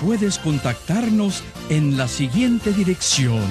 puedes contactarnos en la siguiente dirección.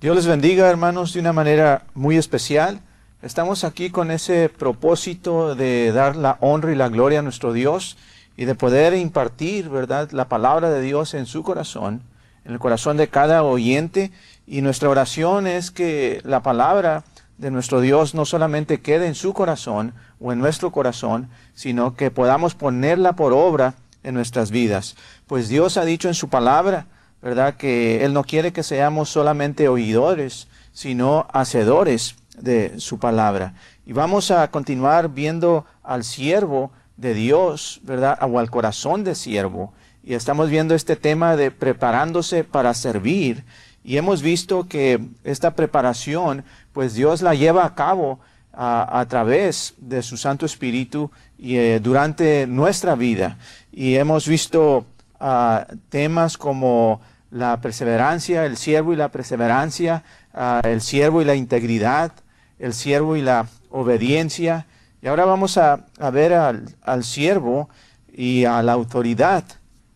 Dios les bendiga, hermanos, de una manera muy especial. Estamos aquí con ese propósito de dar la honra y la gloria a nuestro Dios y de poder impartir, ¿verdad?, la palabra de Dios en su corazón, en el corazón de cada oyente. Y nuestra oración es que la palabra de nuestro Dios no solamente quede en su corazón o en nuestro corazón, sino que podamos ponerla por obra en nuestras vidas. Pues Dios ha dicho en su palabra, ¿verdad? Que Él no quiere que seamos solamente oidores, sino hacedores de su palabra. Y vamos a continuar viendo al siervo de Dios, ¿verdad? O al corazón de siervo. Y estamos viendo este tema de preparándose para servir. Y hemos visto que esta preparación, pues Dios la lleva a cabo a, través de su Santo Espíritu y eh, durante nuestra vida. Y hemos visto ah, temas como la perseverancia, el siervo y la perseverancia, ah, el siervo y la integridad, el siervo y la obediencia. Y ahora vamos a, ver al, al, siervo y a la autoridad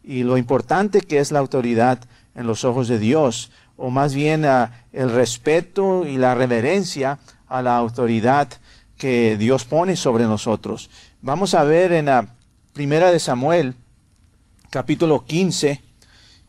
y lo importante que es la autoridad en los ojos de Dios o más bien el respeto y la reverencia a la autoridad que Dios pone sobre nosotros. Vamos a ver en la primera de Samuel, capítulo 15,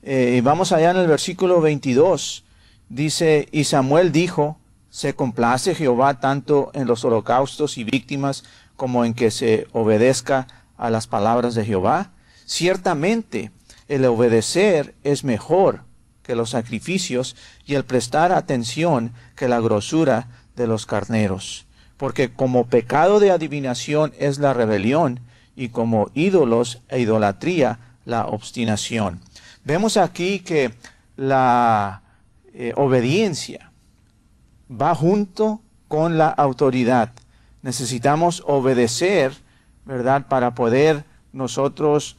eh, vamos allá en el versículo 22, dice, y Samuel dijo, se complace Jehová tanto en los holocaustos y víctimas como en que se obedezca a las palabras de Jehová. Ciertamente, el obedecer es mejor que los sacrificios y el prestar atención que la grosura de los carneros. Porque como pecado de adivinación es la rebelión y como ídolos e idolatría la obstinación. Vemos aquí que la eh, obediencia va junto con la autoridad. Necesitamos obedecer, ¿verdad? Para poder nosotros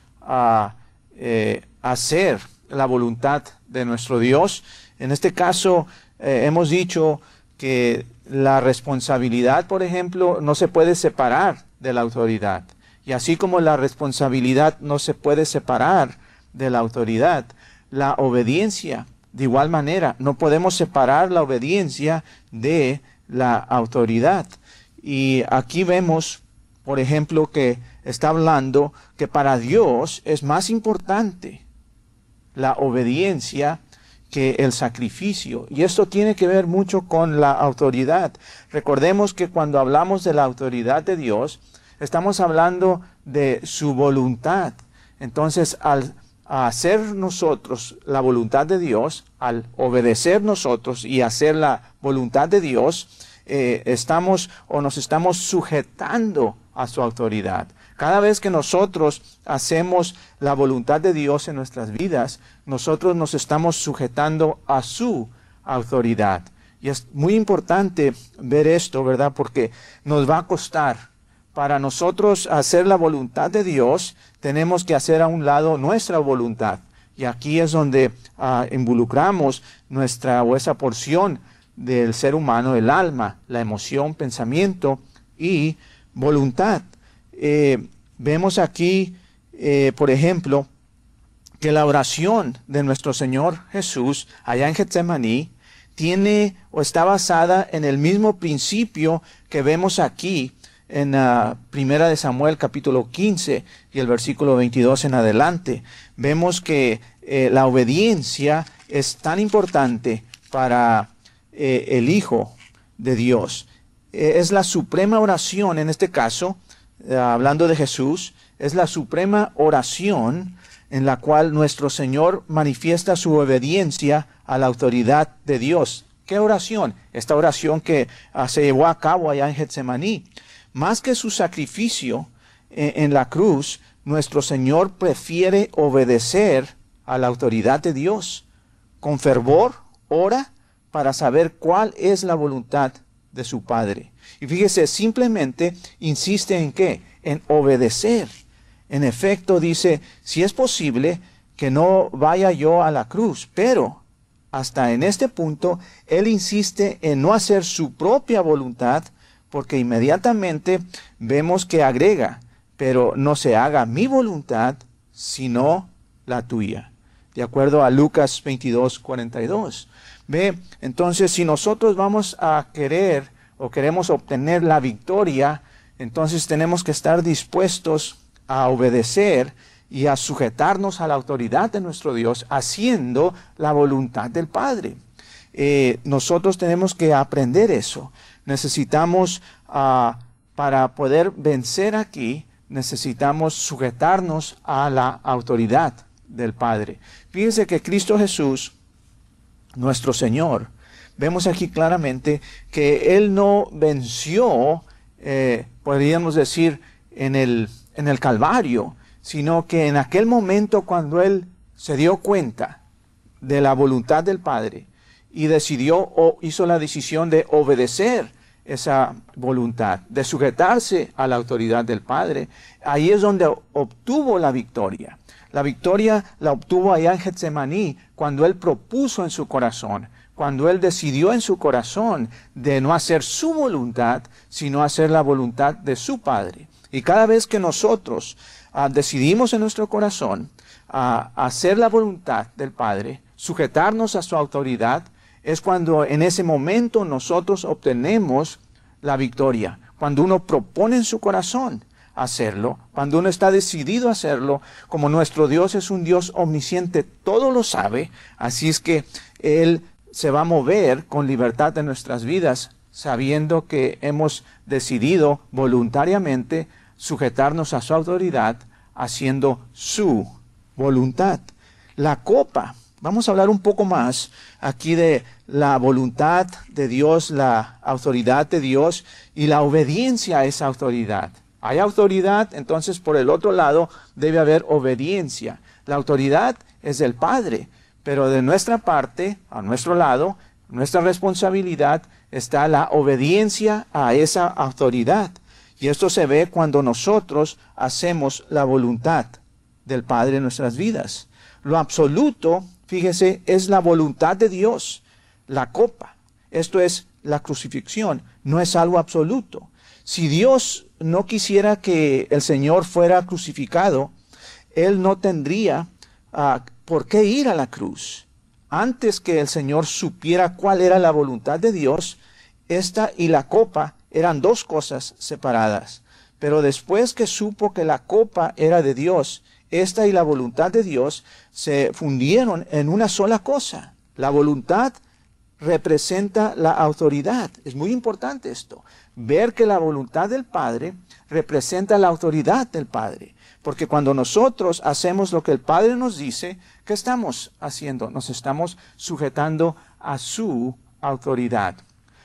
eh, hacer la voluntad de nuestro Dios. En este caso, eh, hemos dicho que la responsabilidad, por ejemplo, no se puede separar de la autoridad. Y así como la responsabilidad no se puede separar de la autoridad, la obediencia, de igual manera, no podemos separar la obediencia de la autoridad. Y aquí vemos, por ejemplo, que está hablando que para Dios es más importante la obediencia que el sacrificio. Y esto tiene que ver mucho con la autoridad. Recordemos que cuando hablamos de la autoridad de Dios, estamos hablando de su voluntad. Entonces, al hacer nosotros la voluntad de Dios, al obedecer nosotros y hacer la voluntad de Dios, eh, estamos o nos estamos sujetando a su autoridad. Cada vez que nosotros hacemos la voluntad de Dios en nuestras vidas, nosotros nos estamos sujetando a su autoridad. Y es muy importante ver esto, ¿verdad? Porque nos va a costar. Para nosotros hacer la voluntad de Dios, tenemos que hacer a un lado nuestra voluntad. Y aquí es donde ah, involucramos nuestra o esa porción del ser humano, el alma, la emoción, pensamiento y voluntad. Eh, vemos aquí, eh, por ejemplo, que la oración de nuestro Señor Jesús allá en Getsemaní tiene o está basada en el mismo principio que vemos aquí en la Primera de Samuel capítulo 15 y el versículo 22 en adelante. Vemos que eh, la obediencia es tan importante para el Hijo de Dios. es la suprema oración en este caso hablando de Jesús, es la suprema oración en la cual nuestro Señor manifiesta su obediencia a la autoridad de Dios. ¿Qué oración? Esta oración que ah, se llevó a cabo allá en Getsemaní. Más que su sacrificio eh, en la cruz, nuestro Señor prefiere obedecer a la autoridad de Dios. Con fervor, ora para saber cuál es la voluntad de su Padre. Y fíjese, simplemente insiste en qué? En obedecer. En efecto, dice, si es posible, que no vaya yo a la cruz, pero hasta en este punto, él insiste en no hacer su propia voluntad, porque inmediatamente vemos que agrega, pero no se haga mi voluntad, sino la tuya. De acuerdo a Lucas 22, 42. Ve, entonces si nosotros vamos a querer o queremos obtener la victoria, entonces tenemos que estar dispuestos a obedecer y a sujetarnos a la autoridad de nuestro Dios, haciendo la voluntad del Padre. Eh, nosotros tenemos que aprender eso. Necesitamos, ah, para poder vencer aquí, necesitamos sujetarnos a la autoridad del Padre. Fíjense que Cristo Jesús, nuestro Señor, vemos aquí claramente que Él no venció, eh, podríamos decir, en el, en el Calvario, sino que en aquel momento cuando Él se dio cuenta de la voluntad del Padre y decidió o hizo la decisión de obedecer esa voluntad, de sujetarse a la autoridad del Padre, ahí es donde obtuvo la victoria. La victoria la obtuvo allá en Getsemaní cuando él propuso en su corazón, cuando él decidió en su corazón de no hacer su voluntad, sino hacer la voluntad de su Padre. Y cada vez que nosotros ah, decidimos en nuestro corazón ah, hacer la voluntad del Padre, sujetarnos a su autoridad, es cuando en ese momento nosotros obtenemos la victoria. Cuando uno propone en su corazón hacerlo, cuando uno está decidido a hacerlo, como nuestro Dios es un Dios omnisciente, todo lo sabe, así es que Él se va a mover con libertad en nuestras vidas, sabiendo que hemos decidido voluntariamente sujetarnos a su autoridad, haciendo su voluntad. La copa Vamos a hablar un poco más aquí de la voluntad de Dios, la autoridad de Dios y la obediencia a esa autoridad. Hay autoridad, entonces por el otro lado debe haber obediencia. La autoridad es del Padre, pero de nuestra parte, a nuestro lado, nuestra responsabilidad está la obediencia a esa autoridad. Y esto se ve cuando nosotros hacemos la voluntad del Padre en nuestras vidas. Lo absoluto fíjese, es la voluntad de Dios, la copa. Esto es la crucifixión, no es algo absoluto. Si Dios no quisiera que el Señor fuera crucificado, Él no tendría ah, por qué ir a la cruz. Antes que el Señor supiera cuál era la voluntad de Dios, esta y la copa eran dos cosas separadas. Pero después que supo que la copa era de Dios esta y la voluntad de Dios se fundieron en una sola cosa. La voluntad representa la autoridad. Es muy importante esto. Ver que la voluntad del Padre representa la autoridad del Padre. Porque cuando nosotros hacemos lo que el Padre nos dice, ¿qué estamos haciendo? Nos estamos sujetando a su autoridad.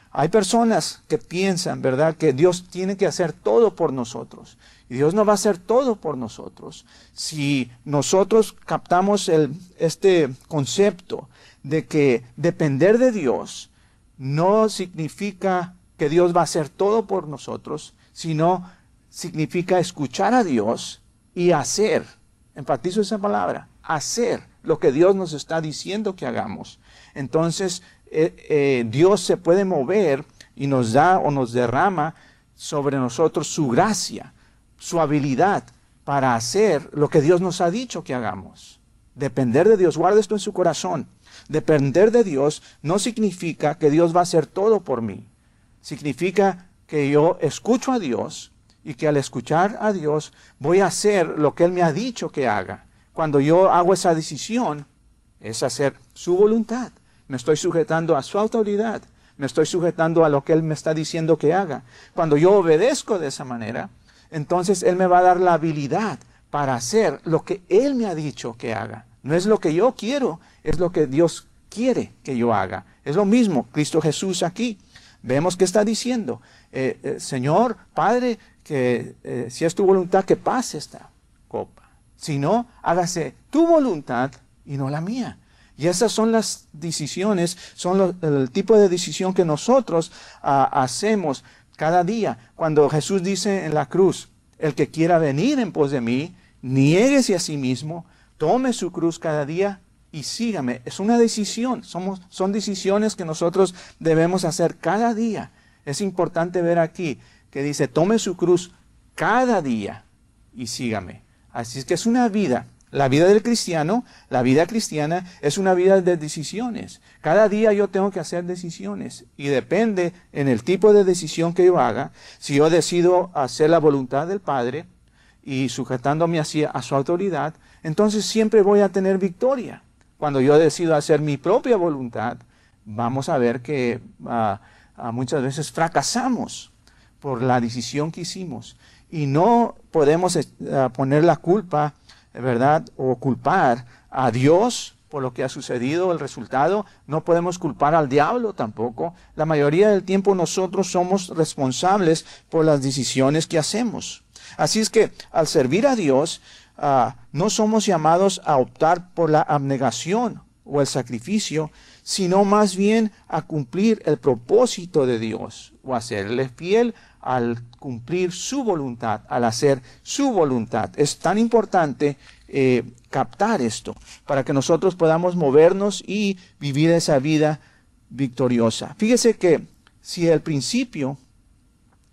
Hay personas que piensan, ¿verdad?, que Dios tiene que hacer todo por nosotros. Y Dios no va a hacer todo por nosotros. Si nosotros captamos este concepto de que depender de Dios no significa que Dios va a hacer todo por nosotros, sino significa escuchar a Dios y hacer, enfatizo esa palabra, hacer lo que Dios nos está diciendo que hagamos. Entonces, eh, eh, Dios se puede mover y nos da o nos derrama sobre nosotros su gracia, su habilidad para hacer lo que Dios nos ha dicho que hagamos. Depender de Dios, guarda esto en su corazón. Depender de Dios no significa que Dios va a hacer todo por mí. Significa que yo escucho a Dios y que al escuchar a Dios voy a hacer lo que Él me ha dicho que haga. Cuando yo hago esa decisión, es hacer su voluntad me estoy sujetando a su autoridad, me estoy sujetando a lo que Él me está diciendo que haga. Cuando yo obedezco de esa manera, entonces Él me va a dar la habilidad para hacer lo que Él me ha dicho que haga. No es lo que yo quiero, es lo que Dios quiere que yo haga. Es lo mismo, Cristo Jesús aquí. Vemos que está diciendo, eh, eh, Señor, Padre, que eh, si es tu voluntad, que pase esta copa. Si no, hágase tu voluntad y no la mía. Y esas son las decisiones, son el tipo de decisión que nosotros ah, hacemos cada día. Cuando Jesús dice en la cruz, el que quiera venir en pos de mí, niéguese a sí mismo, tome su cruz cada día y sígame. Es una decisión, Somos, son decisiones que nosotros debemos hacer cada día. Es importante ver aquí que dice, tome su cruz cada día y sígame. Así es que es una vida la vida del cristiano, la vida cristiana, es una vida de decisiones. Cada día yo tengo que hacer decisiones y depende en el tipo de decisión que yo haga. Si yo decido hacer la voluntad del Padre y sujetándome así a su autoridad, entonces siempre voy a tener victoria. Cuando yo decido hacer mi propia voluntad, vamos a ver que ah, ah, muchas veces fracasamos por la decisión que hicimos y no podemos eh, poner la culpa ¿verdad? O culpar a Dios por lo que ha sucedido, el resultado. No podemos culpar al diablo tampoco. La mayoría del tiempo nosotros somos responsables por las decisiones que hacemos. Así es que al servir a Dios, ah, no somos llamados a optar por la abnegación o el sacrificio, sino más bien a cumplir el propósito de Dios o hacerle fiel al cumplir su voluntad, al hacer su voluntad. Es tan importante eh, captar esto para que nosotros podamos movernos y vivir esa vida victoriosa. Fíjese que si el principio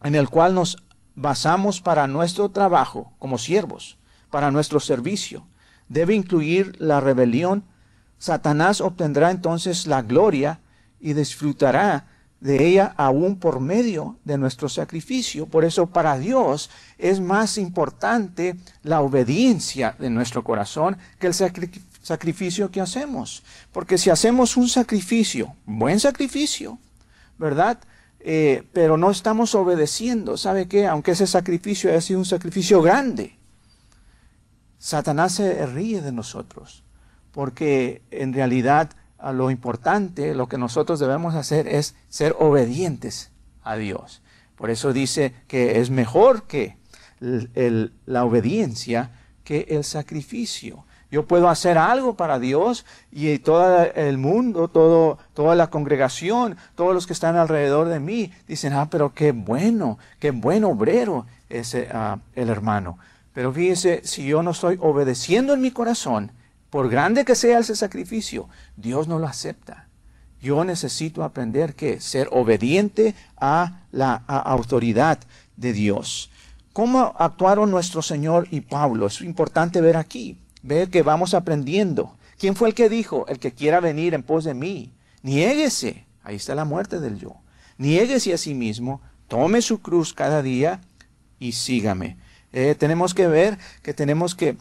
en el cual nos basamos para nuestro trabajo como siervos, para nuestro servicio, debe incluir la rebelión, Satanás obtendrá entonces la gloria y disfrutará de ella aún por medio de nuestro sacrificio. Por eso para Dios es más importante la obediencia de nuestro corazón que el sacrificio que hacemos. Porque si hacemos un sacrificio, buen sacrificio, ¿verdad? Eh, pero no estamos obedeciendo, ¿sabe qué? Aunque ese sacrificio haya sido un sacrificio grande, Satanás se ríe de nosotros, porque en realidad a lo importante, lo que nosotros debemos hacer es ser obedientes a Dios. Por eso dice que es mejor que la obediencia que el sacrificio. Yo puedo hacer algo para Dios y todo el mundo, todo, toda la congregación, todos los que están alrededor de mí dicen, ah, pero qué bueno, qué buen obrero es ah, el hermano. Pero fíjese, si yo no estoy obedeciendo en mi corazón, por grande que sea ese sacrificio, Dios no lo acepta. Yo necesito aprender que ser obediente a la autoridad de Dios. ¿Cómo actuaron nuestro Señor y Pablo? Es importante ver aquí, ver que vamos aprendiendo. ¿Quién fue el que dijo, el que quiera venir en pos de mí? Niéguese. Ahí está la muerte del yo. Niéguese a sí mismo, tome su cruz cada día y sígame. Eh, tenemos que ver que tenemos que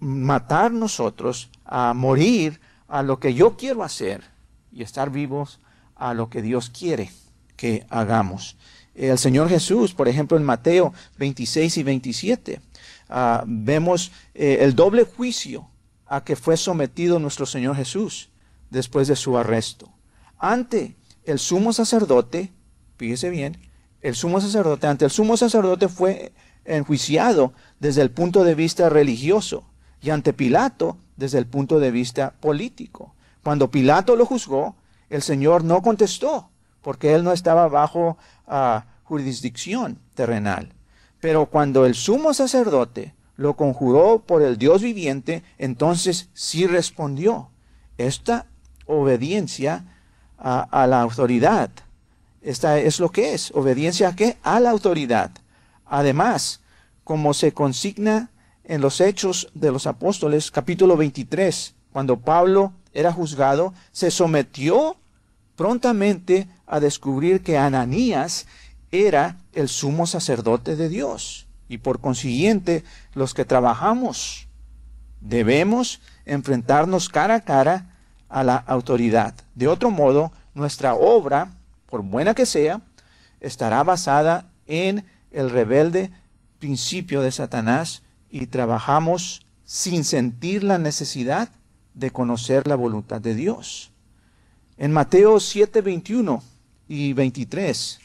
matar nosotros, a morir a lo que yo quiero hacer y estar vivos a lo que Dios quiere que hagamos. El Señor Jesús, por ejemplo, en Mateo 26 y 27, ah, vemos eh, el doble juicio a que fue sometido nuestro Señor Jesús después de su arresto. Ante el sumo sacerdote, fíjese bien, el sumo sacerdote, ante el sumo sacerdote fue enjuiciado desde el punto de vista religioso y ante Pilato desde el punto de vista político. Cuando Pilato lo juzgó, el Señor no contestó porque él no estaba bajo ah, jurisdicción terrenal. Pero cuando el sumo sacerdote lo conjuró por el Dios viviente, entonces sí respondió. Esta obediencia a, a, la autoridad. Esta es lo que es. ¿Obediencia a qué? A la autoridad. Además, como se consigna en los Hechos de los Apóstoles, capítulo 23, cuando Pablo era juzgado, se sometió prontamente a descubrir que Ananías era el sumo sacerdote de Dios. Y por consiguiente, los que trabajamos debemos enfrentarnos cara a cara a la autoridad. De otro modo, nuestra obra, por buena que sea, estará basada en el rebelde principio de Satanás y trabajamos sin sentir la necesidad de conocer la voluntad de Dios. En Mateo 7, 21 y 23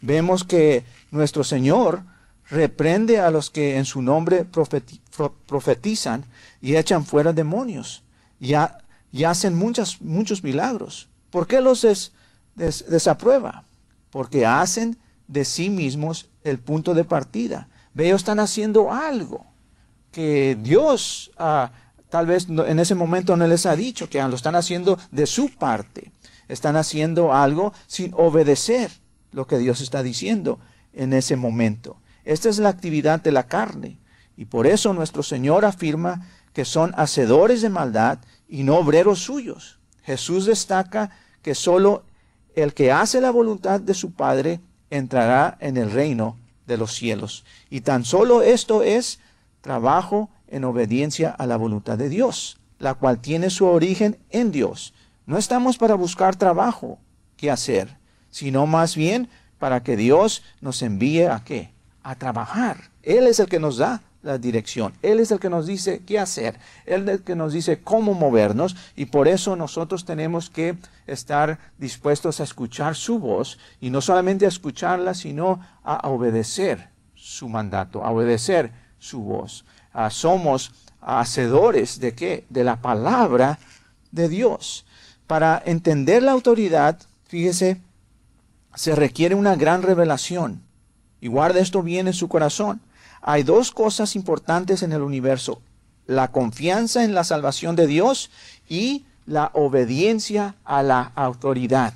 vemos que nuestro Señor reprende a los que en su nombre profetizan y echan fuera demonios y, hacen muchos milagros. ¿Por qué los desaprueba? Porque hacen de sí mismos el punto de partida. Ellos están haciendo algo que Dios ah, tal vez en ese momento no les ha dicho, que lo están haciendo de su parte. Están haciendo algo sin obedecer lo que Dios está diciendo en ese momento. Esta es la actividad de la carne. Y por eso nuestro Señor afirma que son hacedores de maldad y no obreros suyos. Jesús destaca que solo el que hace la voluntad de su Padre entrará en el reino de los cielos. Y tan solo esto es trabajo en obediencia a la voluntad de Dios, la cual tiene su origen en Dios. No estamos para buscar trabajo que hacer, sino más bien para que Dios nos envíe a qué? A trabajar. Él es el que nos da la dirección. Él es el que nos dice qué hacer. Él es el que nos dice cómo movernos y por eso nosotros tenemos que estar dispuestos a escuchar su voz y no solamente a escucharla, sino a obedecer su mandato, a obedecer su voz. Ah, somos hacedores de qué? De la palabra de Dios. Para entender la autoridad, fíjese, se requiere una gran revelación. Y guarde esto bien en su corazón. Hay dos cosas importantes en el universo. La confianza en la salvación de Dios y la obediencia a la autoridad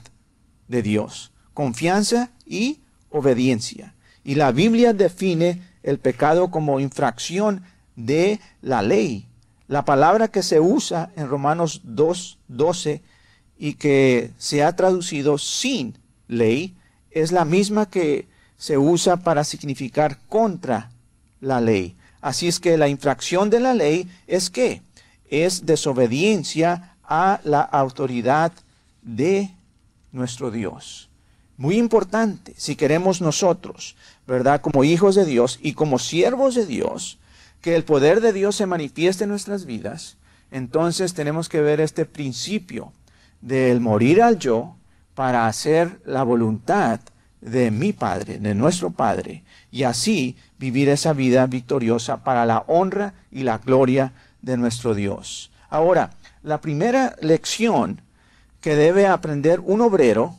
de Dios. Confianza y obediencia. Y la Biblia define el pecado como infracción de la ley. La palabra que se usa en Romanos 2, 12 y que se ha traducido sin ley es la misma que se usa para significar contra la ley. Así es que la infracción de la ley es que es desobediencia a la autoridad de nuestro Dios. Muy importante, si queremos nosotros, ¿verdad? Como hijos de Dios y como siervos de Dios, que el poder de Dios se manifieste en nuestras vidas, entonces tenemos que ver este principio del morir al yo para hacer la voluntad de mi Padre, de nuestro Padre, y así vivir esa vida victoriosa para la honra y la gloria de nuestro Dios. Ahora, la primera lección que debe aprender un obrero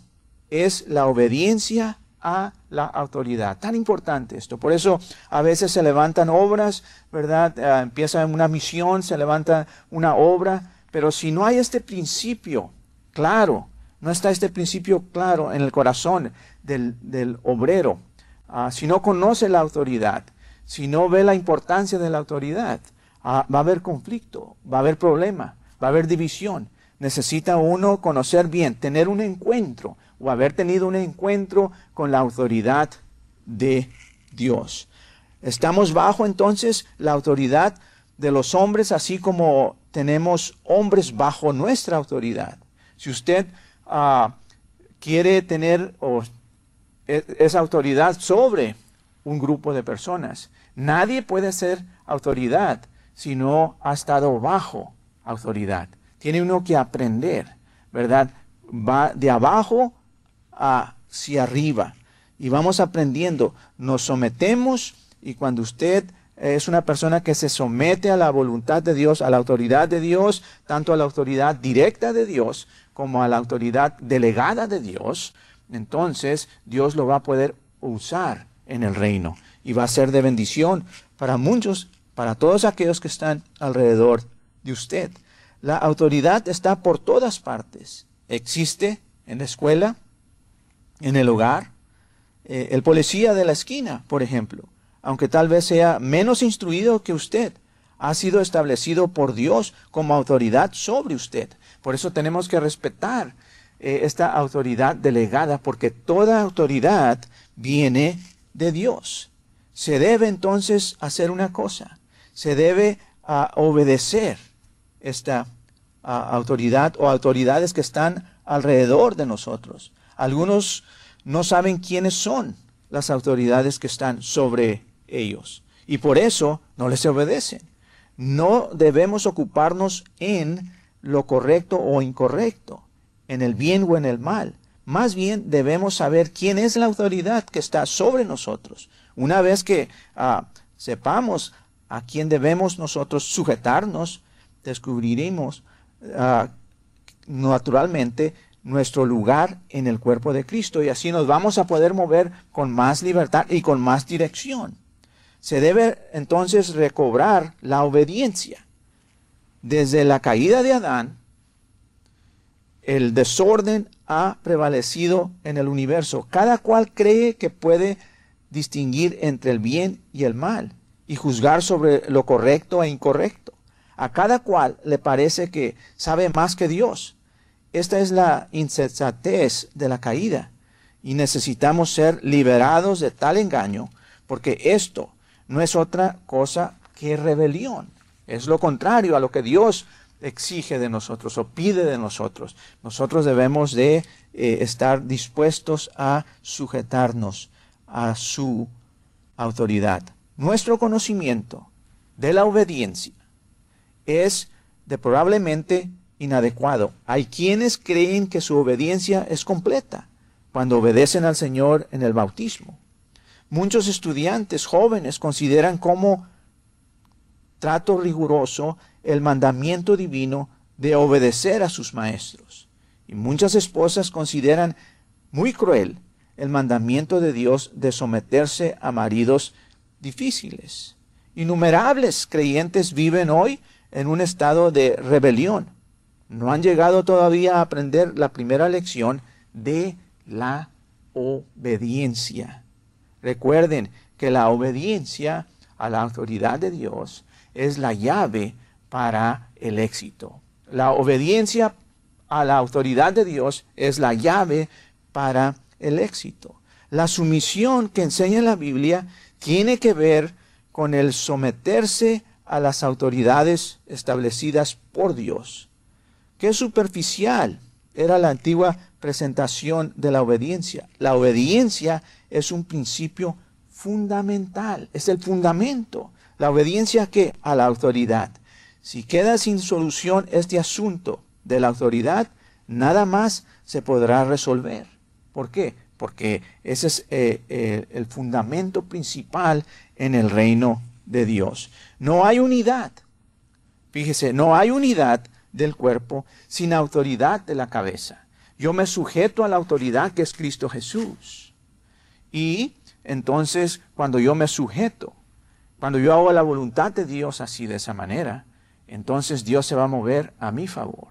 es la obediencia a la autoridad. Tan importante esto. Por eso a veces se levantan obras, ¿verdad? Eh, empieza una misión, se levanta una obra, pero si no hay este principio claro, no está este principio claro en el corazón del, obrero, ah, si no conoce la autoridad, si no ve la importancia de la autoridad, ah, va a haber conflicto, va a haber problema, va a haber división. Necesita uno conocer bien, tener un encuentro o haber tenido un encuentro con la autoridad de Dios. Estamos bajo entonces la autoridad de los hombres, así como tenemos hombres bajo nuestra autoridad. Si usted ah, quiere tener e, esa autoridad sobre un grupo de personas, nadie puede ser autoridad si no ha estado bajo autoridad. Tiene uno que aprender, ¿verdad? Va de abajo hacia arriba. Y vamos aprendiendo, nos sometemos y cuando usted es una persona que se somete a la voluntad de Dios, a la autoridad de Dios, tanto a la autoridad directa de Dios como a la autoridad delegada de Dios, entonces Dios lo va a poder usar en el reino y va a ser de bendición para muchos, para todos aquellos que están alrededor de usted. La autoridad está por todas partes. Existe en la escuela, en el hogar, eh, el policía de la esquina, por ejemplo, aunque tal vez sea menos instruido que usted, ha sido establecido por Dios como autoridad sobre usted. Por eso tenemos que respetar eh, esta autoridad delegada, porque toda autoridad viene de Dios. Se debe entonces hacer una cosa, se debe ah, obedecer esta ah, autoridad o autoridades que están alrededor de nosotros. Algunos no saben quiénes son las autoridades que están sobre ellos. Y por eso no les obedecen. No debemos ocuparnos en lo correcto o incorrecto, en el bien o en el mal. Más bien debemos saber quién es la autoridad que está sobre nosotros. Una vez que ah, sepamos a quién debemos nosotros sujetarnos, descubriremos ah, naturalmente nuestro lugar en el cuerpo de Cristo y así nos vamos a poder mover con más libertad y con más dirección. Se debe entonces recobrar la obediencia. Desde la caída de Adán, el desorden ha prevalecido en el universo. Cada cual cree que puede distinguir entre el bien y el mal y juzgar sobre lo correcto e incorrecto. A cada cual le parece que sabe más que Dios. Esta es la insensatez de la caída y necesitamos ser liberados de tal engaño porque esto no es otra cosa que rebelión. Es lo contrario a lo que Dios exige de nosotros o pide de nosotros. Nosotros debemos de eh, estar dispuestos a sujetarnos a su autoridad. Nuestro conocimiento de la obediencia es de probablemente inadecuado. Hay quienes creen que su obediencia es completa cuando obedecen al Señor en el bautismo. Muchos estudiantes jóvenes consideran como trato riguroso el mandamiento divino de obedecer a sus maestros. Y muchas esposas consideran muy cruel el mandamiento de Dios de someterse a maridos difíciles. Innumerables creyentes viven hoy en un estado de rebelión. No han llegado todavía a aprender la primera lección de la obediencia. Recuerden que la obediencia a la autoridad de Dios es la llave para el éxito. La obediencia a la autoridad de Dios es la llave para el éxito. La sumisión que enseña la Biblia tiene que ver con el someterse a las autoridades establecidas por Dios. Qué superficial era la antigua presentación de la obediencia. La obediencia es un principio fundamental, es el fundamento. La obediencia que a la autoridad. Si queda sin solución este asunto de la autoridad, nada más se podrá resolver. ¿Por qué? Porque ese es eh, eh, el fundamento principal en el reino de Dios. No hay unidad. Fíjese, no hay unidad del cuerpo sin autoridad de la cabeza. Yo me sujeto a la autoridad que es Cristo Jesús. Y entonces, cuando yo me sujeto, cuando yo hago la voluntad de Dios así de esa manera, entonces Dios se va a mover a mi favor.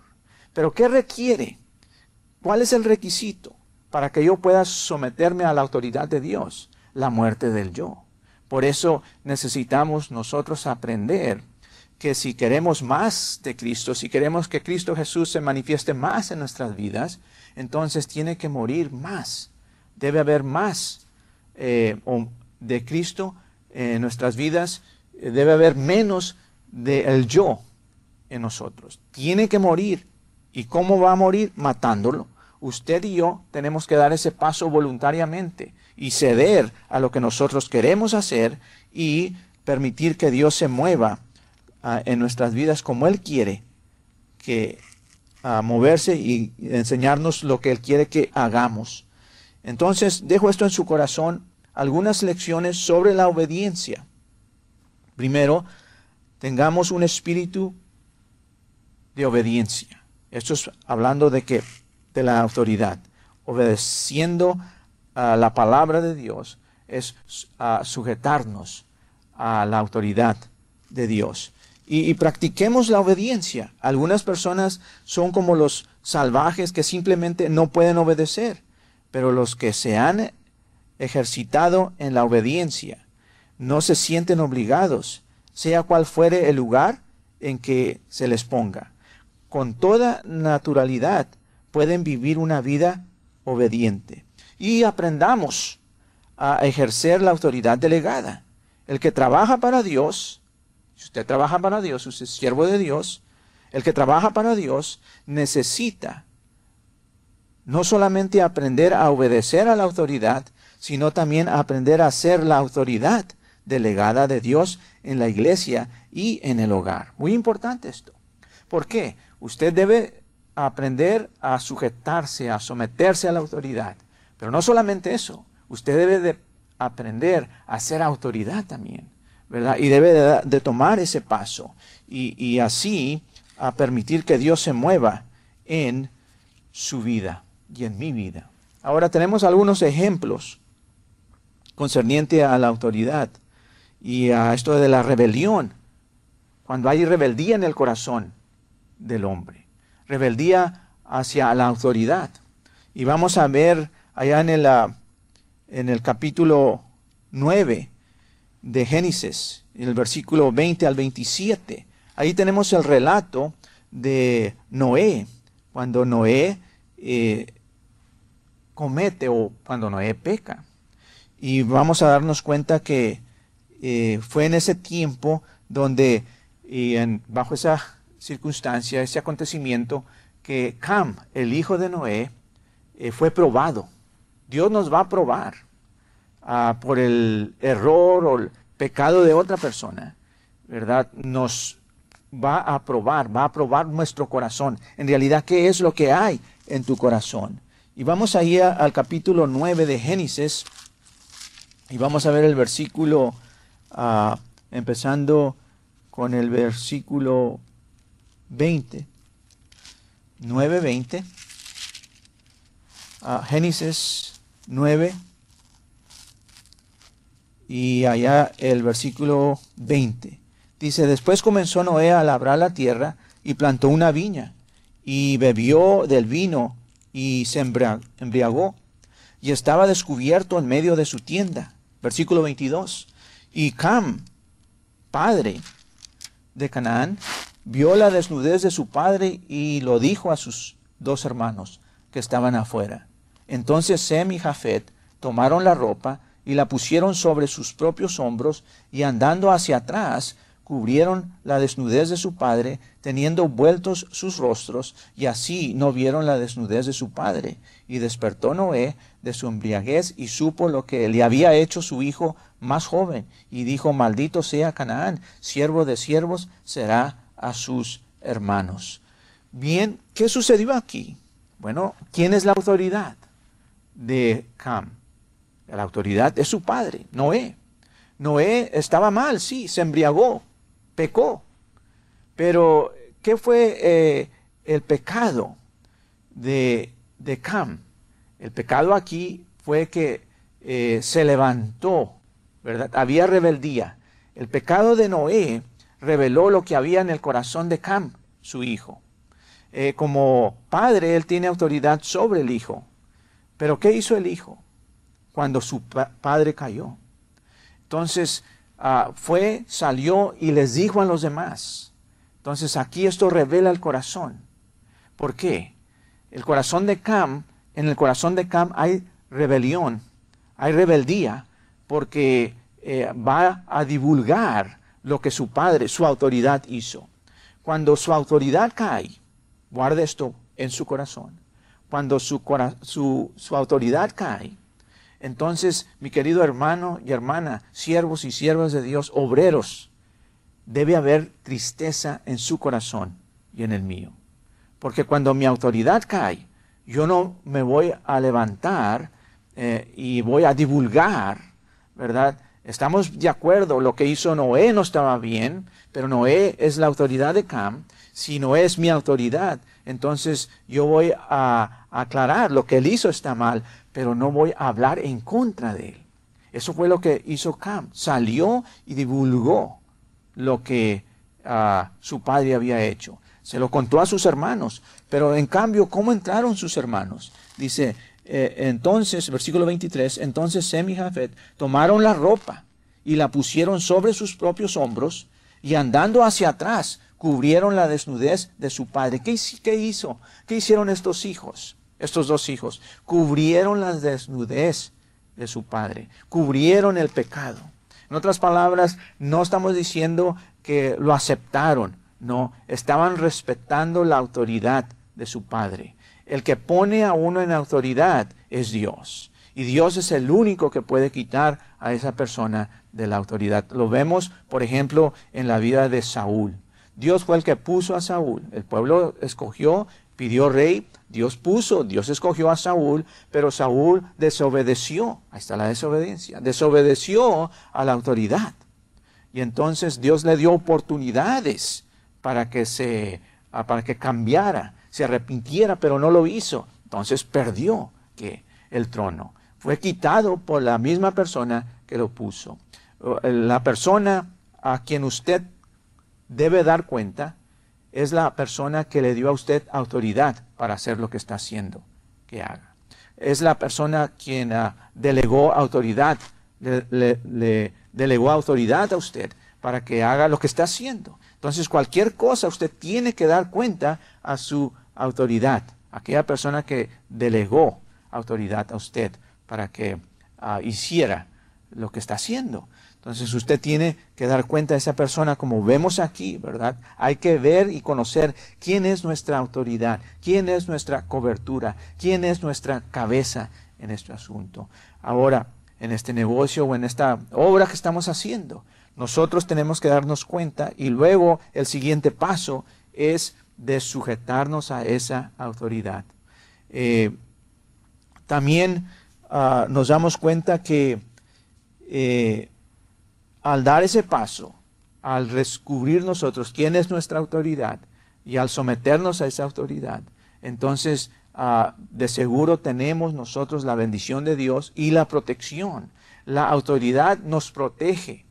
Pero ¿qué requiere? ¿Cuál es el requisito para que yo pueda someterme a la autoridad de Dios? La muerte del yo. Por eso necesitamos nosotros aprender que si queremos más de Cristo, si queremos que Cristo Jesús se manifieste más en nuestras vidas, entonces tiene que morir más. Debe haber más eh, de Cristo en nuestras vidas, eh, debe haber menos del yo en nosotros. Tiene que morir. ¿Y cómo va a morir? Matándolo. Usted y yo tenemos que dar ese paso voluntariamente y ceder a lo que nosotros queremos hacer y permitir que Dios se mueva ah, en nuestras vidas como Él quiere que a moverse y enseñarnos lo que Él quiere que hagamos. Entonces, dejo esto en su corazón, algunas lecciones sobre la obediencia. Primero, tengamos un espíritu de obediencia. Esto es hablando de que de la autoridad, obedeciendo a la palabra de Dios es sujetarnos a la autoridad de Dios. Y, practiquemos la obediencia. Algunas personas son como los salvajes que simplemente no pueden obedecer, pero los que se han ejercitado en la obediencia no se sienten obligados, sea cual fuere el lugar en que se les ponga. Con toda naturalidad pueden vivir una vida obediente y aprendamos a ejercer la autoridad delegada. El que trabaja para Dios, si usted trabaja para Dios, usted es siervo de Dios, el que trabaja para Dios necesita no solamente aprender a obedecer a la autoridad, sino también aprender a ser la autoridad delegada de Dios en la iglesia y en el hogar. Muy importante esto. ¿Por qué? Usted debe aprender a sujetarse, a someterse a la autoridad. Pero no solamente eso, usted debe de aprender a ser autoridad también, ¿verdad? Y debe de, tomar ese paso y, y así a permitir que Dios se mueva en su vida y en mi vida. Ahora tenemos algunos ejemplos concerniente a la autoridad y a esto de la rebelión. Cuando hay rebeldía en el corazón del hombre, rebeldía hacia la autoridad. Y vamos a ver allá en el, ah, en el capítulo 9 de Génesis, en el versículo 20 al 27. Ahí tenemos el relato de Noé, cuando Noé eh, comete o cuando Noé peca. Y vamos a darnos cuenta que eh, fue en ese tiempo donde, y bajo esa circunstancia, ese acontecimiento, que Cam, el hijo de Noé, eh, fue probado. Dios nos va a probar ah, por el error o el pecado de otra persona, ¿verdad? Nos va a probar, va a probar nuestro corazón. En realidad, ¿qué es lo que hay en tu corazón? Y vamos ahí al capítulo 9 de Génesis y vamos a ver el versículo, ah, empezando con el versículo 20. 9, 20. Génesis 9 y allá el versículo 20. Dice, después comenzó Noé a labrar la tierra y plantó una viña y bebió del vino y se embriagó y estaba descubierto en medio de su tienda. Versículo 22. Y Cam, padre de Canaán, vio la desnudez de su padre y lo dijo a sus dos hermanos que estaban afuera. Entonces Sem y Jafet tomaron la ropa y la pusieron sobre sus propios hombros y andando hacia atrás cubrieron la desnudez de su padre, teniendo vueltos sus rostros, y así no vieron la desnudez de su padre. Y despertó Noé de su embriaguez y supo lo que le había hecho su hijo más joven, y dijo, maldito sea Canaán, siervo de siervos será a sus hermanos. Bien, ¿qué sucedió aquí? Bueno, ¿quién es la autoridad de Cam? La autoridad es su padre, Noé. Noé estaba mal, sí, se embriagó, pecó. Pero, ¿qué fue eh, el pecado de, de, Cam? El pecado aquí fue que eh, se levantó, ¿verdad? Había rebeldía. El pecado de Noé reveló lo que había en el corazón de Cam, su hijo. Eh, como padre, él tiene autoridad sobre el hijo. Pero ¿qué hizo el hijo cuando su padre cayó? Entonces, Ah, fue, salió y les dijo a los demás. Entonces aquí esto revela el corazón. ¿Por qué? El corazón de Cam, en el corazón de Cam hay rebelión, hay rebeldía, porque eh, va a divulgar lo que su padre, su autoridad hizo. Cuando su autoridad cae, guarde esto en su corazón. Cuando su, su, su autoridad cae, entonces, mi querido hermano y hermana, siervos y siervas de Dios, obreros, debe haber tristeza en su corazón y en el mío. Porque cuando mi autoridad cae, yo no me voy a levantar eh, y voy a divulgar, ¿verdad? Estamos de acuerdo, lo que hizo Noé no estaba bien, pero Noé es la autoridad de Cam. Si Noé es mi autoridad, entonces yo voy a aclarar lo que él hizo está mal, pero no voy a hablar en contra de él. Eso fue lo que hizo Cam. Salió y divulgó lo que ah, su padre había hecho. Se lo contó a sus hermanos. Pero en cambio, ¿cómo entraron sus hermanos? Dice, eh, entonces, versículo 23, entonces Sem y Jafet tomaron la ropa y la pusieron sobre sus propios hombros y andando hacia atrás cubrieron la desnudez de su padre. ¿Qué, qué hizo? ¿Qué hicieron estos hijos? Estos dos hijos, cubrieron la desnudez de su padre, cubrieron el pecado. En otras palabras, no estamos diciendo que lo aceptaron, no, estaban respetando la autoridad de su padre. El que pone a uno en autoridad es Dios. Y Dios es el único que puede quitar a esa persona de la autoridad. Lo vemos, por ejemplo, en la vida de Saúl. Dios fue el que puso a Saúl. El pueblo escogió, pidió rey, Dios puso, Dios escogió a Saúl, pero Saúl desobedeció. Ahí está la desobediencia. Desobedeció a la autoridad. Y entonces Dios le dio oportunidades para que se para que cambiara, se arrepintiera, pero no lo hizo. Entonces perdió que el trono fue quitado por la misma persona que lo puso. La persona a quien usted debe dar cuenta es la persona que le dio a usted autoridad para hacer lo que está haciendo que haga. Es la persona quien ah, delegó autoridad, le, delegó autoridad a usted para que haga lo que está haciendo. Entonces cualquier cosa usted tiene que dar cuenta a su autoridad, aquella persona que delegó autoridad a usted para que ah, hiciera lo que está haciendo. Entonces usted tiene que dar cuenta de esa persona como vemos aquí, ¿verdad? Hay que ver y conocer quién es nuestra autoridad, quién es nuestra cobertura, quién es nuestra cabeza en este asunto. Ahora, en este negocio o en esta obra que estamos haciendo, nosotros tenemos que darnos cuenta y luego el siguiente paso es de sujetarnos a esa autoridad. Eh, también ah, nos damos cuenta que eh, al dar ese paso, al descubrir nosotros quién es nuestra autoridad y al someternos a esa autoridad, entonces ah, de seguro tenemos nosotros la bendición de Dios y la protección. La autoridad nos protege.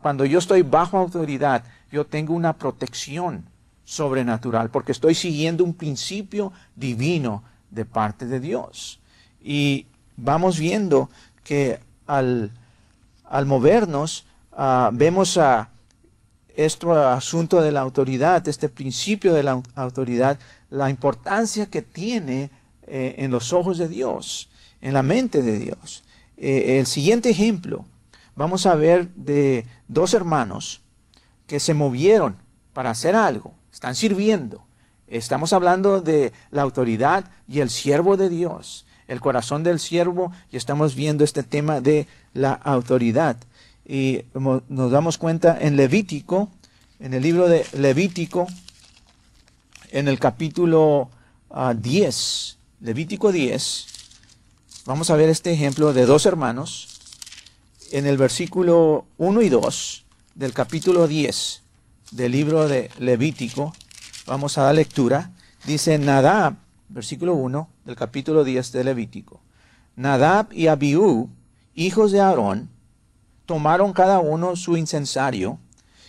cuando yo estoy bajo autoridad, yo tengo una protección sobrenatural porque estoy siguiendo un principio divino de parte de Dios. Y vamos viendo que al al movernos, ah, vemos a este asunto de la autoridad, este principio de la autoridad, la importancia que tiene eh, en los ojos de Dios, en la mente de Dios. Eh, el siguiente ejemplo, vamos a ver de dos hermanos que se movieron para hacer algo, están sirviendo. Estamos hablando de la autoridad y el siervo de Dios el corazón del siervo y estamos viendo este tema de la autoridad. Y nos damos cuenta en Levítico, en el libro de Levítico, en el capítulo 10, ah, Levítico 10, vamos a ver este ejemplo de dos hermanos, en el versículo 1 y 2 del capítulo 10 del libro de Levítico, vamos a dar lectura, dice Nadab versículo 1 del capítulo 10 de Levítico. Nadab y Abiú, hijos de Aarón, tomaron cada uno su incensario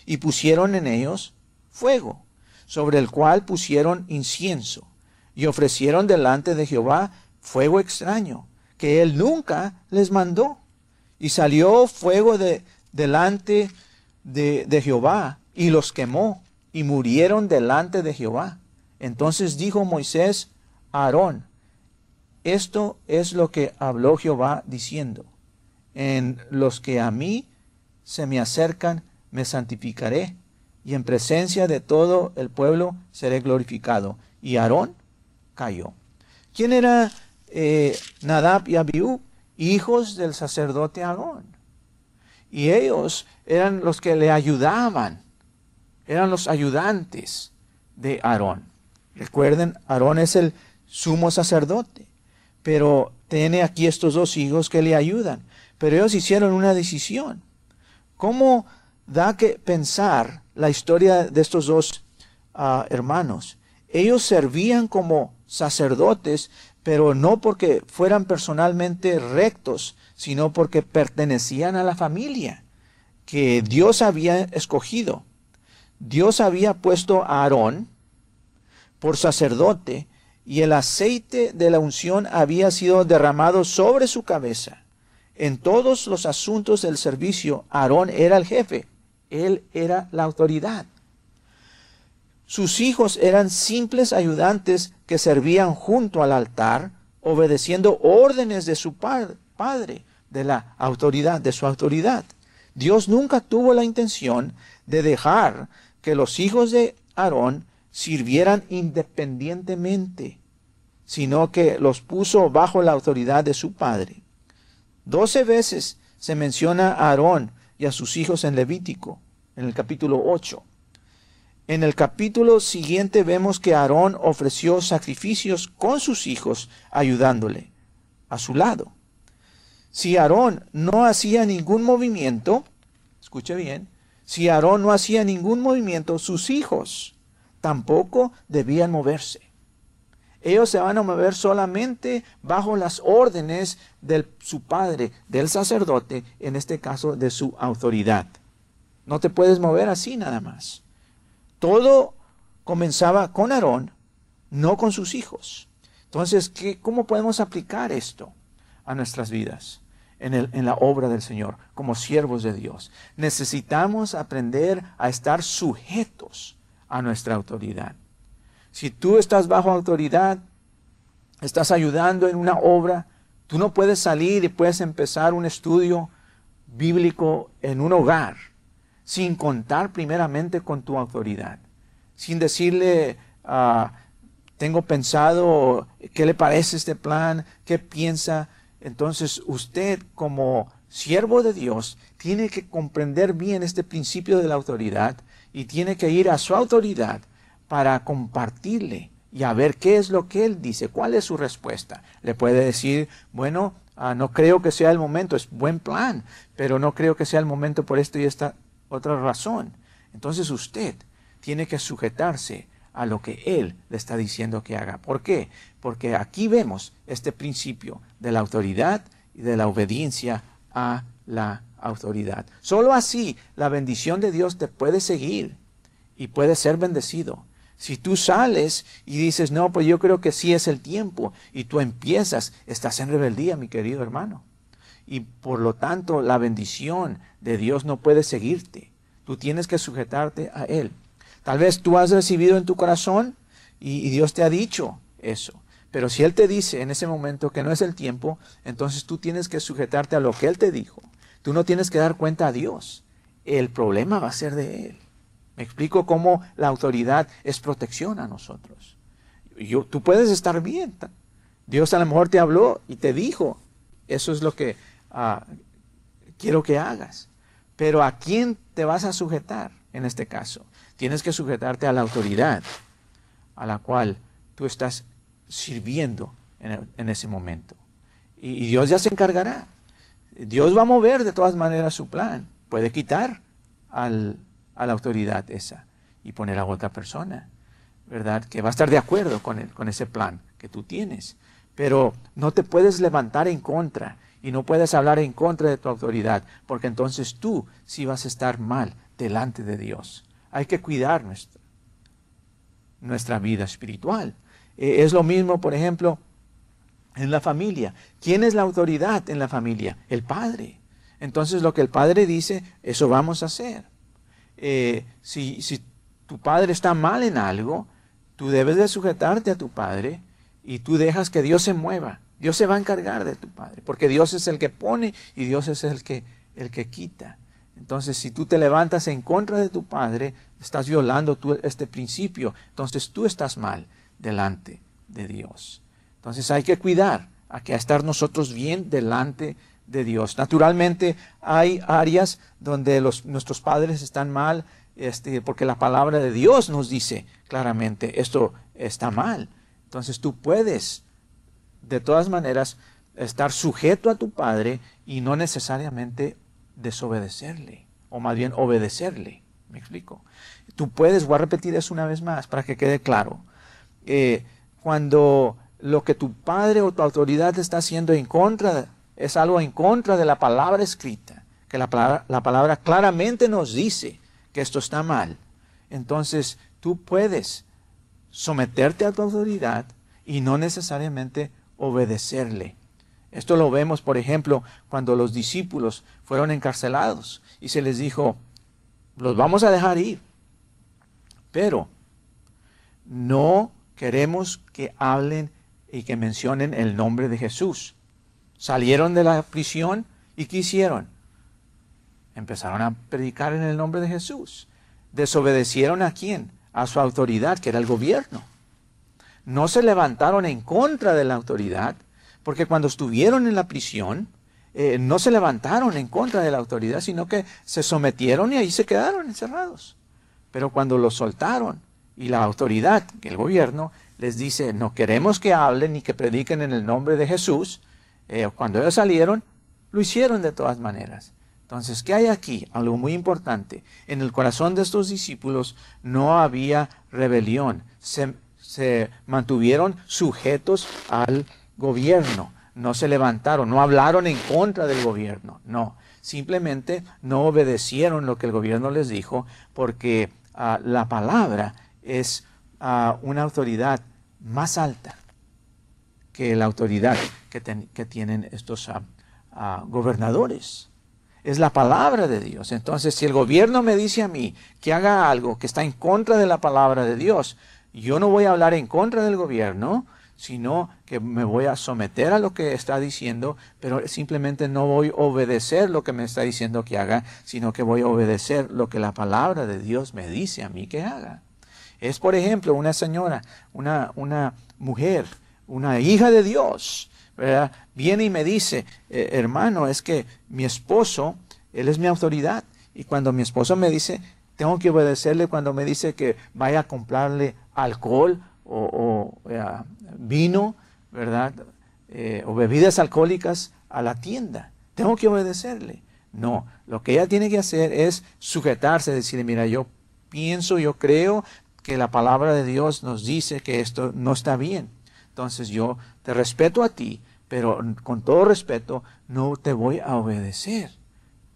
y pusieron en ellos fuego, sobre el cual pusieron incienso, y ofrecieron delante de Jehová fuego extraño, que él nunca les mandó. Y salió fuego de, delante de, de Jehová, y los quemó, y murieron delante de Jehová. Entonces dijo Moisés Aarón, esto es lo que habló Jehová diciendo, en los que a mí se me acercan, me santificaré, y en presencia de todo el pueblo seré glorificado. Y Aarón cayó. ¿Quién era eh, Nadab y Abiú? Hijos del sacerdote Aarón. Y ellos eran los que le ayudaban, eran los ayudantes de Aarón. Recuerden, Aarón es el sumo sacerdote. Pero tiene aquí estos dos hijos que le ayudan. Pero ellos hicieron una decisión. ¿Cómo da que pensar la historia de estos dos ah, hermanos? Ellos servían como sacerdotes, pero no porque fueran personalmente rectos, sino porque pertenecían a la familia que Dios había escogido. Dios había puesto a Aarón por sacerdote y el aceite de la unción había sido derramado sobre su cabeza. En todos los asuntos del servicio, Aarón era el jefe, él era la autoridad. Sus hijos eran simples ayudantes que servían junto al altar, obedeciendo órdenes de su padre, de la autoridad, de su autoridad. Dios nunca tuvo la intención de dejar que los hijos de Aarón sirvieran independientemente. sino que los puso bajo la autoridad de su padre. Doce veces se menciona a Aarón y a sus hijos en Levítico, en el capítulo 8. En el capítulo siguiente vemos que Aarón ofreció sacrificios con sus hijos, ayudándole a su lado. Si Aarón no hacía ningún movimiento, escuche bien, si Aarón no hacía ningún movimiento, sus hijos tampoco debían moverse. Ellos se van a mover solamente bajo las órdenes de su padre, del sacerdote, en este caso de su autoridad. No te puedes mover así nada más. Todo comenzaba con Aarón, no con sus hijos. Entonces, ¿qué, ¿cómo podemos aplicar esto a nuestras vidas? En, la obra del Señor, como siervos de Dios. Necesitamos aprender a estar sujetos a nuestra autoridad. Si tú estás bajo autoridad, estás ayudando en una obra, tú no puedes salir y puedes empezar un estudio bíblico en un hogar sin contar primeramente con tu autoridad, sin decirle, uh, tengo pensado, ¿qué le parece este plan? ¿Qué piensa? Entonces usted como siervo de Dios tiene que comprender bien este principio de la autoridad y tiene que ir a su autoridad para compartirle y a ver qué es lo que él dice, cuál es su respuesta. Le puede decir, bueno, ah, no creo que sea el momento, es buen plan, pero no creo que sea el momento por esto y esta otra razón. Entonces usted tiene que sujetarse a lo que él le está diciendo que haga. ¿Por qué? Porque aquí vemos este principio de la autoridad y de la obediencia a la autoridad. Solo así la bendición de Dios te puede seguir y puede ser bendecido. Si tú sales y dices, no, pues yo creo que sí es el tiempo, y tú empiezas, estás en rebeldía, mi querido hermano. Y por lo tanto, la bendición de Dios no puede seguirte. Tú tienes que sujetarte a Él. Tal vez tú has recibido en tu corazón y, y Dios te ha dicho eso. Pero si Él te dice en ese momento que no es el tiempo, entonces tú tienes que sujetarte a lo que Él te dijo. Tú no tienes que dar cuenta a Dios. El problema va a ser de Él. Me explico cómo la autoridad es protección a nosotros. Yo, tú puedes estar bien. Dios a lo mejor te habló y te dijo, eso es lo que ah, quiero que hagas. Pero ¿a quién te vas a sujetar en este caso? Tienes que sujetarte a la autoridad a la cual tú estás sirviendo en, ese momento. Y, y Dios ya se encargará. Dios va a mover de todas maneras su plan. Puede quitar al, a la autoridad esa y poner a otra persona, ¿verdad? Que va a estar de acuerdo con, el, con ese plan que tú tienes. Pero no te puedes levantar en contra y no puedes hablar en contra de tu autoridad, porque entonces tú sí vas a estar mal delante de Dios. Hay que cuidar nuestra, nuestra vida espiritual. Eh, es lo mismo, por ejemplo, en la familia. ¿Quién es la autoridad en la familia? El padre. Entonces lo que el padre dice, eso vamos a hacer. Eh, si, si tu padre está mal en algo, tú debes de sujetarte a tu padre y tú dejas que Dios se mueva. Dios se va a encargar de tu padre, porque Dios es el que pone y Dios es el que, el que quita. Entonces, si tú te levantas en contra de tu padre, estás violando tú este principio. Entonces, tú estás mal delante de Dios. Entonces, hay que cuidar a que estar nosotros bien delante de Dios. Naturalmente hay áreas donde nuestros padres están mal, este, porque la palabra de Dios nos dice claramente, esto está mal. Entonces tú puedes, de todas maneras, estar sujeto a tu padre y no necesariamente desobedecerle, o más bien obedecerle. ¿Me explico? Tú puedes, voy a repetir eso una vez más para que quede claro. Eh, cuando lo que tu padre o tu autoridad está haciendo en contra es algo en contra de la palabra escrita, que la palabra, la palabra claramente nos dice que esto está mal, entonces tú puedes someterte a tu autoridad y no necesariamente obedecerle. Esto lo vemos, por ejemplo, cuando los discípulos fueron encarcelados y se les dijo, los vamos a dejar ir, pero no queremos que hablen y que mencionen el nombre de Jesús. Salieron de la prisión y ¿qué hicieron? Empezaron a predicar en el nombre de Jesús. ¿Desobedecieron a quién? A su autoridad, que era el gobierno. no se levantaron en contra de la autoridad, porque cuando estuvieron en la prisión, eh, no se levantaron en contra de la autoridad, sino que se sometieron y ahí se quedaron encerrados. Pero cuando los soltaron y la autoridad, el gobierno, les dice, no queremos que hablen ni que prediquen en el nombre de Jesús, eh, cuando ellos salieron, lo hicieron de todas maneras. Entonces, ¿qué hay aquí? Algo muy importante. En el corazón de estos discípulos no había rebelión. Se, mantuvieron sujetos al gobierno. No se levantaron, no hablaron en contra del gobierno. No, simplemente no obedecieron lo que el gobierno les dijo porque ah, la palabra es ah, una autoridad más alta que la autoridad que, tienen estos ah, gobernadores es la palabra de Dios. Entonces, si el gobierno me dice a mí que haga algo que está en contra de la palabra de Dios, yo no voy a hablar en contra del gobierno, sino que me voy a someter a lo que está diciendo, pero simplemente no voy a obedecer lo que me está diciendo que haga, sino que voy a obedecer lo que la palabra de Dios me dice a mí que haga. Es, por ejemplo, una señora, una, una mujer, una hija de Dios, Viene y me dice, eh, hermano, es que mi esposo, él es mi autoridad. Y cuando mi esposo me dice, tengo que obedecerle cuando me dice que vaya a comprarle alcohol o, eh, vino, ¿verdad? Eh, o bebidas alcohólicas a la tienda. Tengo que obedecerle. No, lo que ella tiene que hacer es sujetarse, decirle, mira, yo pienso, yo creo que la palabra de Dios nos dice que esto no está bien. Entonces yo te respeto a ti, pero con todo respeto no te voy a obedecer,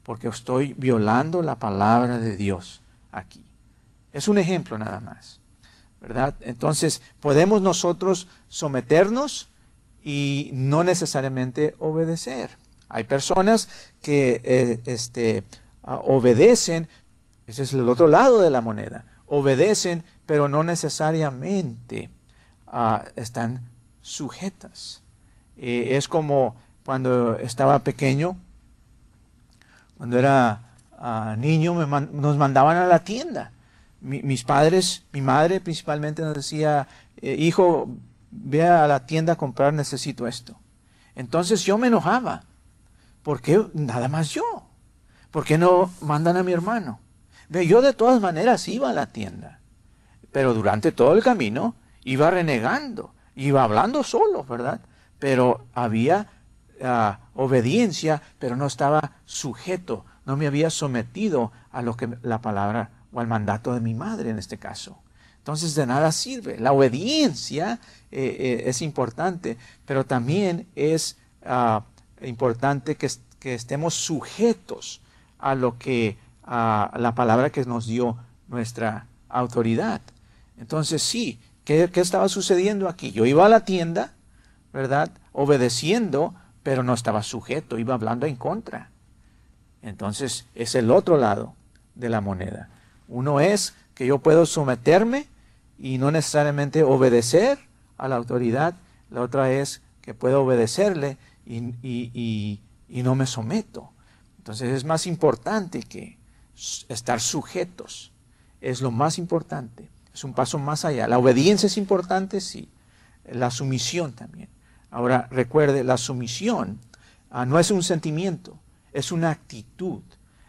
porque estoy violando la palabra de Dios aquí. Es un ejemplo nada más, ¿verdad? Entonces podemos nosotros someternos y no necesariamente obedecer. Hay personas que eh, este, obedecen, ese es el otro lado de la moneda, obedecen, pero no necesariamente están sujetas. Eh, es como cuando estaba pequeño, cuando era ah, niño, nos mandaban a la tienda. mis padres, mi madre principalmente nos decía, eh, hijo, ve a la tienda a comprar, necesito esto. Entonces yo me enojaba. ¿Por qué nada más yo? ¿Por qué no mandan a mi hermano? Yo de todas maneras iba a la tienda, pero durante todo el camino iba renegando, iba hablando solo, ¿verdad? Pero había ah, obediencia, pero no estaba sujeto, no me había sometido a lo que la palabra o al mandato de mi madre en este caso. Entonces de nada sirve. La obediencia eh, eh, es importante, pero también es ah, importante que, estemos sujetos a lo que a la palabra que nos dio nuestra autoridad. Entonces sí, ¿qué, estaba sucediendo aquí? Yo iba a la tienda, ¿verdad? Obedeciendo, pero no estaba sujeto, iba hablando en contra. Entonces es el otro lado de la moneda. Uno es que yo puedo someterme y no necesariamente obedecer a la autoridad. La otra es que puedo obedecerle y, y no me someto. Entonces es más importante que estar sujetos. Es lo más importante. Es un paso más allá. La obediencia es importante, sí. La sumisión también. Ahora recuerde, la sumisión ah, no es un sentimiento, es una actitud,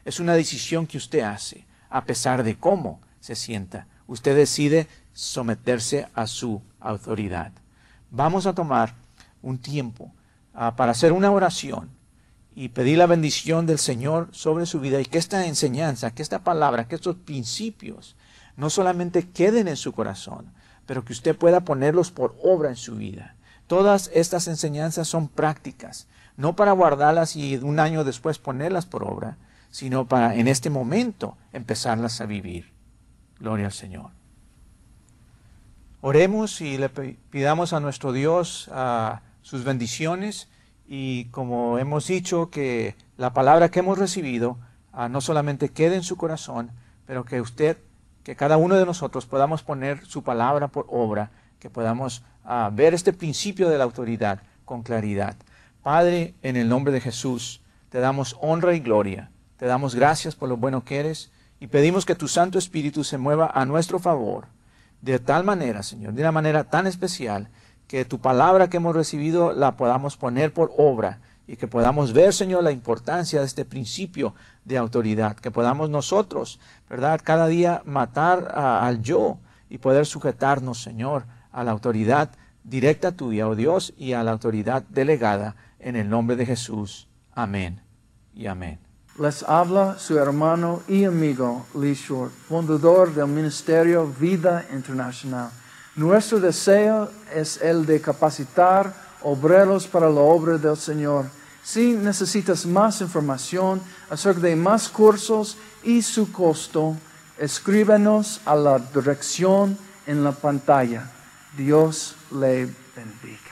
es una decisión que usted hace, a pesar de cómo se sienta. Usted decide someterse a su autoridad. Vamos a tomar un tiempo ah, para hacer una oración y pedir la bendición del Señor sobre su vida y que esta enseñanza, que esta palabra, que estos principios no solamente queden en su corazón, pero que usted pueda ponerlos por obra en su vida. Todas estas enseñanzas son prácticas, no para guardarlas y un año después ponerlas por obra, sino para en este momento empezarlas a vivir. Gloria al Señor. Oremos y le pidamos a nuestro Dios sus bendiciones y como hemos dicho que la palabra que hemos recibido no solamente quede en su corazón, pero que usted que cada uno de nosotros podamos poner su palabra por obra, que podamos ah, ver este principio de la autoridad con claridad. Padre, en el nombre de Jesús, te damos honra y gloria, te damos gracias por lo bueno que eres y pedimos que tu Santo Espíritu se mueva a nuestro favor de tal manera, Señor, de una manera tan especial, que tu palabra que hemos recibido la podamos poner por obra y que podamos ver, Señor, la importancia de este principio de autoridad, que podamos nosotros, ¿verdad?, cada día matar al yo y poder sujetarnos, Señor, a la autoridad directa tuya, oh Dios, y a la autoridad delegada en el nombre de Jesús. Amén y amén. Les habla su hermano y amigo Lee Short, fundador del Ministerio Vida Internacional. Nuestro deseo es el de capacitar obreros para la obra del Señor. Si necesitas más información acerca de más cursos y su costo, escríbenos a la dirección en la pantalla. Dios le bendiga.